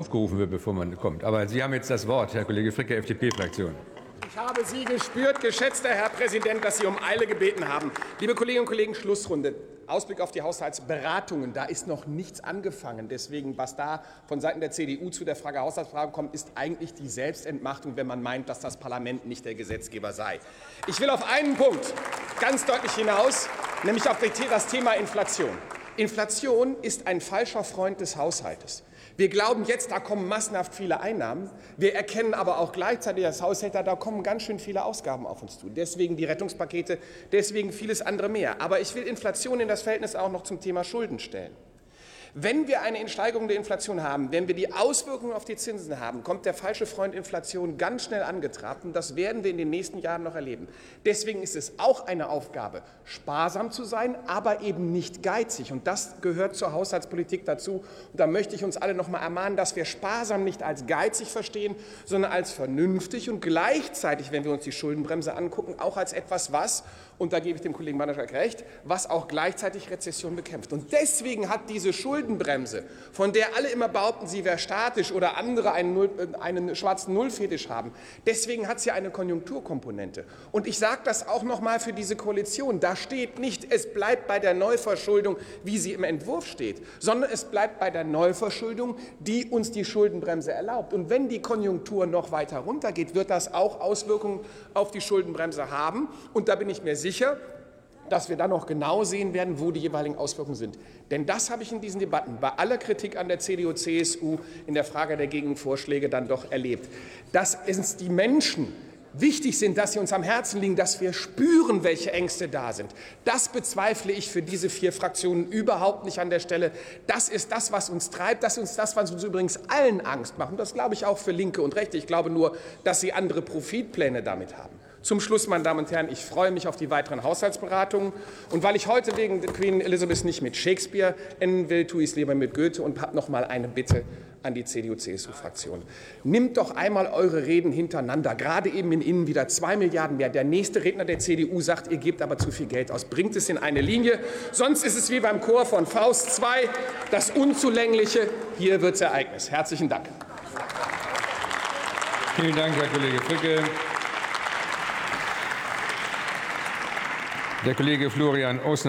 aufgerufen wird, bevor man kommt. Aber Sie haben jetzt das Wort, Herr Kollege Fricke, FDP-Fraktion. Ich habe Sie gespürt, geschätzter Herr Präsident, dass Sie um Eile gebeten haben. Liebe Kolleginnen und Kollegen, Schlussrunde. Ausblick auf die Haushaltsberatungen. Da ist noch nichts angefangen. Deswegen, was da von Seiten der CDU zu der Frage Haushaltsfrage kommt, ist eigentlich die Selbstentmachtung, wenn man meint, dass das Parlament nicht der Gesetzgeber sei. Ich will auf einen Punkt ganz deutlich hinaus, nämlich auf das Thema Inflation. Inflation ist ein falscher Freund des Haushaltes. Wir glauben jetzt, da kommen massenhaft viele Einnahmen. Wir erkennen aber auch gleichzeitig als Haushälter, da kommen ganz schön viele Ausgaben auf uns zu. Deswegen die Rettungspakete, deswegen vieles andere mehr. Aber ich will Inflation in das Verhältnis auch noch zum Thema Schulden stellen. Wenn wir eine Steigerung der Inflation haben, wenn wir die Auswirkungen auf die Zinsen haben, kommt der falsche Freund Inflation ganz schnell angetrabt. Und das werden wir in den nächsten Jahren noch erleben. Deswegen ist es auch eine Aufgabe, sparsam zu sein, aber eben nicht geizig. Und das gehört zur Haushaltspolitik dazu. Und da möchte ich uns alle noch mal ermahnen, dass wir sparsam nicht als geizig verstehen, sondern als vernünftig und gleichzeitig, wenn wir uns die Schuldenbremse angucken, auch als etwas, was, und da gebe ich dem Kollegen Manaschak recht, was auch gleichzeitig Rezession bekämpft. Und deswegen hat diese Schuldenbremse Schuldenbremse, von der alle immer behaupten, sie wäre statisch oder andere einen, Null, äh, einen schwarzen Nullfetisch haben. Deswegen hat sie eine Konjunkturkomponente. Und ich sage das auch noch mal für diese Koalition. Da steht nicht, es bleibt bei der Neuverschuldung, wie sie im Entwurf steht, sondern es bleibt bei der Neuverschuldung, die uns die Schuldenbremse erlaubt. Und wenn die Konjunktur noch weiter runtergeht, wird das auch Auswirkungen auf die Schuldenbremse haben. Und da bin ich mir sicher, dass wir dann noch genau sehen werden, wo die jeweiligen Auswirkungen sind. Denn das habe ich in diesen Debatten bei aller Kritik an der CDU, CSU in der Frage der Gegenvorschläge dann doch erlebt. Dass es die Menschen wichtig sind, dass sie uns am Herzen liegen, dass wir spüren, welche Ängste da sind. Das bezweifle ich für diese vier Fraktionen überhaupt nicht an der Stelle. Das ist das, was uns treibt. Das ist das, was uns übrigens allen Angst macht. Und das glaube ich auch für Linke und Rechte. Ich glaube nur, dass sie andere Profitpläne damit haben. Zum Schluss, meine Damen und Herren, ich freue mich auf die weiteren Haushaltsberatungen. Und weil ich heute wegen Queen Elizabeth nicht mit Shakespeare enden will, tue ich es lieber mit Goethe und habe noch mal eine Bitte an die CDU-CSU-Fraktion. Nimmt doch einmal eure Reden hintereinander, gerade eben in Innen wieder zwei Milliarden mehr. Der nächste Redner der CDU sagt, ihr gebt aber zu viel Geld aus. Bringt es in eine Linie. Sonst ist es wie beim Chor von Faust 2, das Unzulängliche. Hier wird es Ereignis. Herzlichen Dank. Vielen Dank, Herr Kollege Fricke. Der Kollege Florian Osner